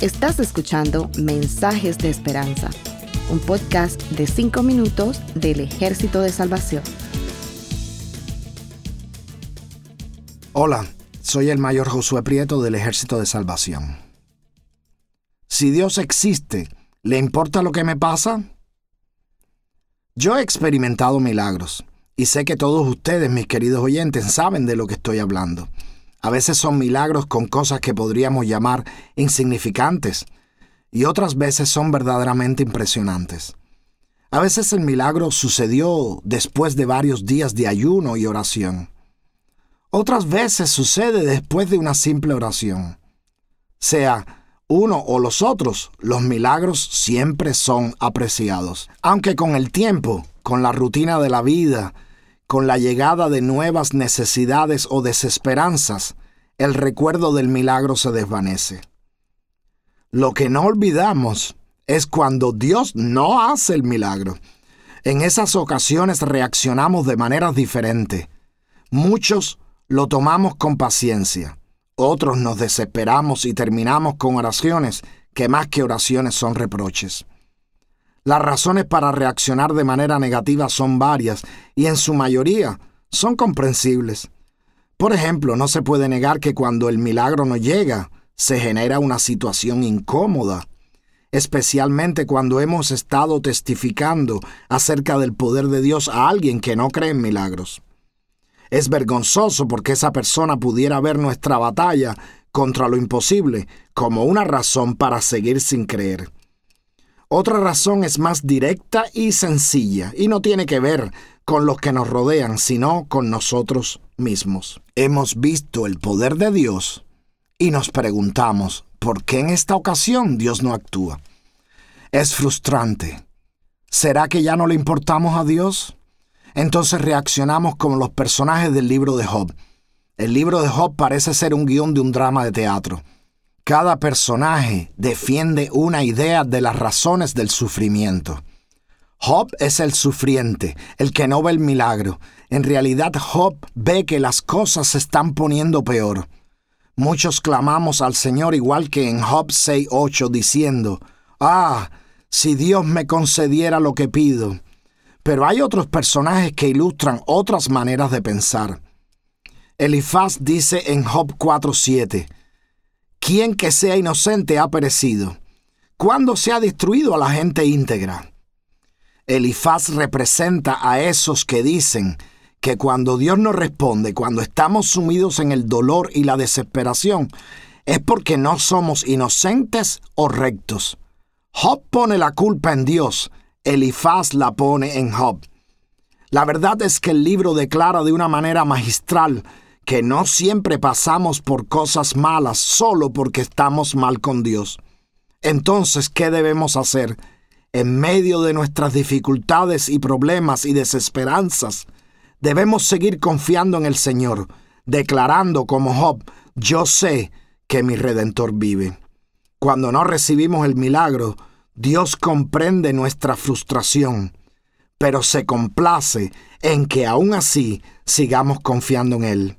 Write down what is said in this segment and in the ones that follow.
Estás escuchando Mensajes de Esperanza, un podcast de 5 minutos del Ejército de Salvación. Hola, soy el mayor Josué Prieto del Ejército de Salvación. Si Dios existe, ¿le importa lo que me pasa? Yo he experimentado milagros y sé que todos ustedes, mis queridos oyentes, saben de lo que estoy hablando. A veces son milagros con cosas que podríamos llamar insignificantes y otras veces son verdaderamente impresionantes. A veces el milagro sucedió después de varios días de ayuno y oración. Otras veces sucede después de una simple oración. Sea uno o los otros, los milagros siempre son apreciados. Aunque con el tiempo, con la rutina de la vida, con la llegada de nuevas necesidades o desesperanzas, el recuerdo del milagro se desvanece. Lo que no olvidamos es cuando Dios no hace el milagro. En esas ocasiones reaccionamos de maneras diferentes. Muchos lo tomamos con paciencia, otros nos desesperamos y terminamos con oraciones que más que oraciones son reproches. Las razones para reaccionar de manera negativa son varias y en su mayoría son comprensibles. Por ejemplo, no se puede negar que cuando el milagro no llega, se genera una situación incómoda, especialmente cuando hemos estado testificando acerca del poder de Dios a alguien que no cree en milagros. Es vergonzoso porque esa persona pudiera ver nuestra batalla contra lo imposible como una razón para seguir sin creer. Otra razón es más directa y sencilla y no tiene que ver con los que nos rodean, sino con nosotros mismos. Hemos visto el poder de Dios y nos preguntamos, ¿por qué en esta ocasión Dios no actúa? Es frustrante. ¿Será que ya no le importamos a Dios? Entonces reaccionamos como los personajes del libro de Job. El libro de Job parece ser un guion de un drama de teatro. Cada personaje defiende una idea de las razones del sufrimiento. Job es el sufriente, el que no ve el milagro. En realidad Job ve que las cosas se están poniendo peor. Muchos clamamos al Señor igual que en Job 6.8 diciendo, Ah, si Dios me concediera lo que pido. Pero hay otros personajes que ilustran otras maneras de pensar. Elifaz dice en Job 4.7, ¿Quién que sea inocente ha perecido? ¿Cuándo se ha destruido a la gente íntegra? Elifaz representa a esos que dicen que cuando Dios nos responde, cuando estamos sumidos en el dolor y la desesperación, es porque no somos inocentes o rectos. Job pone la culpa en Dios, Elifaz la pone en Job. La verdad es que el libro declara de una manera magistral que no siempre pasamos por cosas malas solo porque estamos mal con Dios. Entonces, ¿qué debemos hacer? En medio de nuestras dificultades y problemas y desesperanzas, debemos seguir confiando en el Señor, declarando como Job, yo sé que mi Redentor vive. Cuando no recibimos el milagro, Dios comprende nuestra frustración, pero se complace en que aún así sigamos confiando en Él.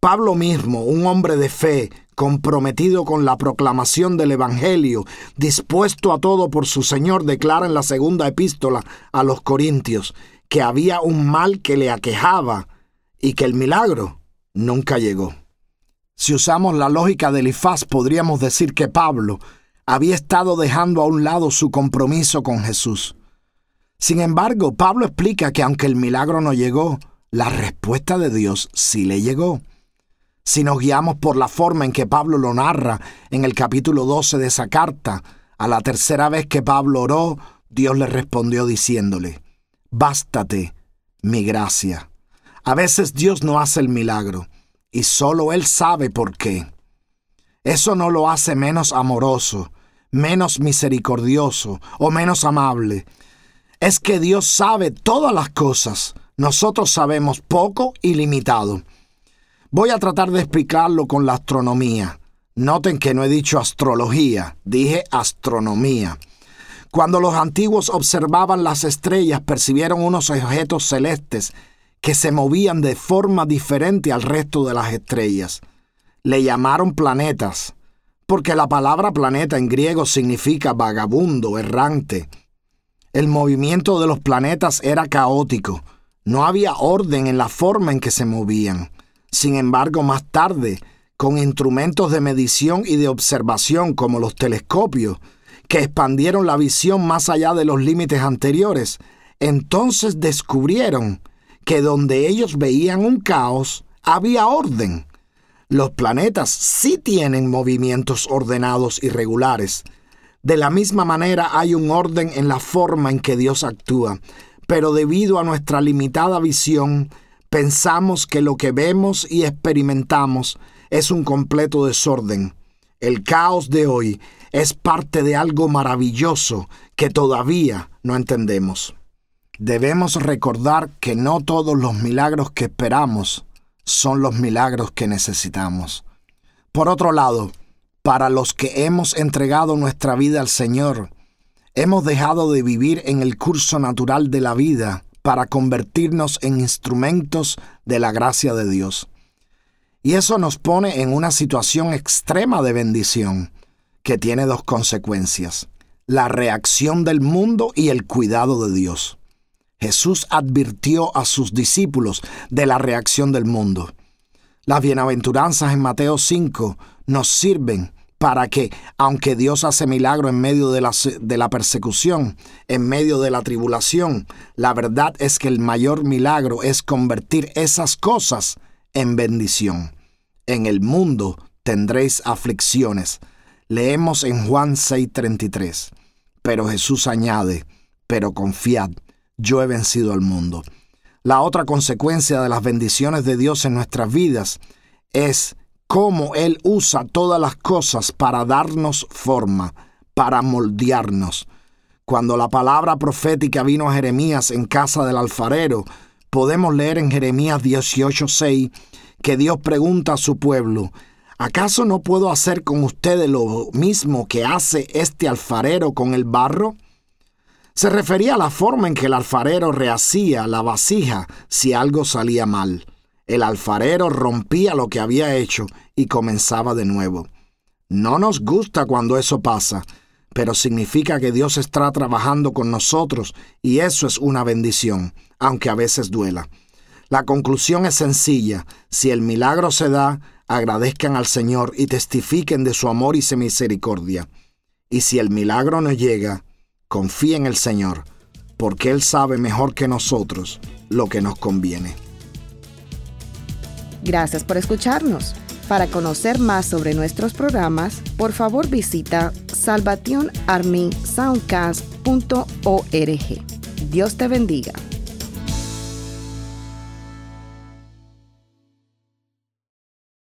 Pablo mismo, un hombre de fe, comprometido con la proclamación del Evangelio, dispuesto a todo por su Señor, declara en la segunda epístola a los Corintios que había un mal que le aquejaba y que el milagro nunca llegó. Si usamos la lógica del Ifaz, podríamos decir que Pablo había estado dejando a un lado su compromiso con Jesús. Sin embargo, Pablo explica que aunque el milagro no llegó, la respuesta de Dios sí le llegó. Si nos guiamos por la forma en que Pablo lo narra en el capítulo 12 de esa carta, a la tercera vez que Pablo oró, Dios le respondió diciéndole, Bástate mi gracia. A veces Dios no hace el milagro, y solo Él sabe por qué. Eso no lo hace menos amoroso, menos misericordioso o menos amable. Es que Dios sabe todas las cosas, nosotros sabemos poco y limitado. Voy a tratar de explicarlo con la astronomía. Noten que no he dicho astrología, dije astronomía. Cuando los antiguos observaban las estrellas, percibieron unos objetos celestes que se movían de forma diferente al resto de las estrellas. le llamaron planetas, porque la palabra planeta en griego significa vagabundo, errante. El movimiento de los planetas era caótico, no había orden en la forma en que se movían. Sin embargo, más tarde, con instrumentos de medición y de observación como los telescopios, que expandieron la visión más allá de los límites anteriores, entonces descubrieron que donde ellos veían un caos, había orden. Los planetas sí tienen movimientos ordenados y regulares. De la misma manera hay un orden en la forma en que Dios actúa, pero debido a nuestra limitada visión, pensamos que lo que vemos y experimentamos es un completo desorden. El caos de hoy es parte de algo maravilloso que todavía no entendemos. Debemos recordar que no todos los milagros que esperamos son los milagros que necesitamos. Por otro lado, para los que hemos entregado nuestra vida al Señor, hemos dejado de vivir en el curso natural de la vida para convertirnos en instrumentos de la gracia de Dios. Y eso nos pone en una situación extrema de bendición, que tiene dos consecuencias, la reacción del mundo y el cuidado de Dios. Jesús advirtió a sus discípulos de la reacción del mundo. Las bienaventuranzas en Mateo 5 nos sirven para que, aunque Dios hace milagro en medio de la, persecución, en medio de la tribulación, la verdad es que el mayor milagro es convertir esas cosas en bendición. En el mundo tendréis aflicciones. Leemos en Juan 6:33. Pero Jesús añade, pero confiad yo he vencido al mundo. La otra consecuencia de las bendiciones de Dios en nuestras vidas es cómo Él usa todas las cosas para darnos forma, para moldearnos. Cuando la palabra profética vino a Jeremías en casa del alfarero, podemos leer en Jeremías 18:6 que Dios pregunta a su pueblo, ¿acaso no puedo hacer con ustedes lo mismo que hace este alfarero con el barro? Se refería a la forma en que el alfarero rehacía la vasija si algo salía mal. El alfarero rompía lo que había hecho y comenzaba de nuevo. No nos gusta cuando eso pasa, pero significa que Dios está trabajando con nosotros y eso es una bendición, aunque a veces duela. La conclusión es sencilla. Si el milagro se da, agradezcan al Señor y testifiquen de su amor y su misericordia. Y si el milagro no llega, confía en el Señor, porque Él sabe mejor que nosotros lo que nos conviene. Gracias por escucharnos. Para conocer más sobre nuestros programas, por favor visita salvationarmysoundcast.org. Dios te bendiga.